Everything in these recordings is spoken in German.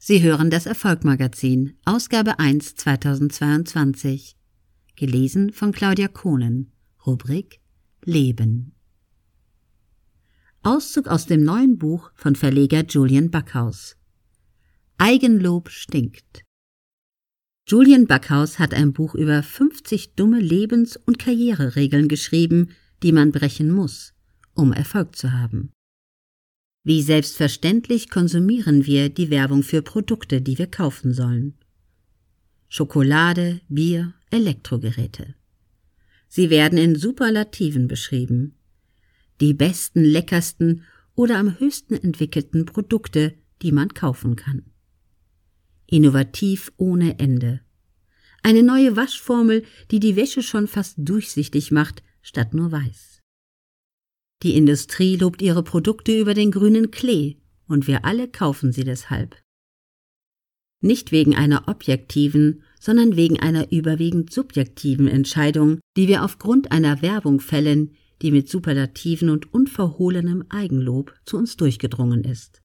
Sie hören das Erfolgmagazin, Ausgabe 1 2022. Gelesen von Claudia Kohnen. Rubrik Leben. Auszug aus dem neuen Buch von Verleger Julian Backhaus. Eigenlob stinkt. Julian Backhaus hat ein Buch über 50 dumme Lebens- und Karriereregeln geschrieben, die man brechen muss, um Erfolg zu haben. Wie selbstverständlich konsumieren wir die Werbung für Produkte, die wir kaufen sollen. Schokolade, Bier, Elektrogeräte. Sie werden in Superlativen beschrieben. Die besten, leckersten oder am höchsten entwickelten Produkte, die man kaufen kann. Innovativ ohne Ende. Eine neue Waschformel, die die Wäsche schon fast durchsichtig macht, statt nur weiß. Die Industrie lobt ihre Produkte über den grünen Klee, und wir alle kaufen sie deshalb. Nicht wegen einer objektiven, sondern wegen einer überwiegend subjektiven Entscheidung, die wir aufgrund einer Werbung fällen, die mit Superlativen und unverhohlenem Eigenlob zu uns durchgedrungen ist.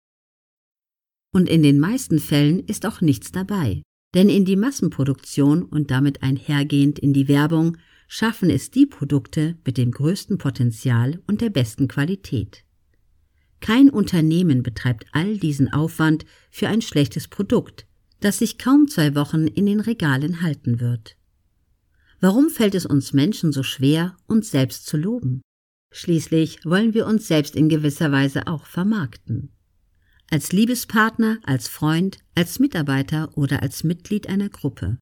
Und in den meisten Fällen ist auch nichts dabei, denn in die Massenproduktion und damit einhergehend in die Werbung schaffen es die Produkte mit dem größten Potenzial und der besten Qualität. Kein Unternehmen betreibt all diesen Aufwand für ein schlechtes Produkt, das sich kaum zwei Wochen in den Regalen halten wird. Warum fällt es uns Menschen so schwer, uns selbst zu loben? Schließlich wollen wir uns selbst in gewisser Weise auch vermarkten. Als Liebespartner, als Freund, als Mitarbeiter oder als Mitglied einer Gruppe.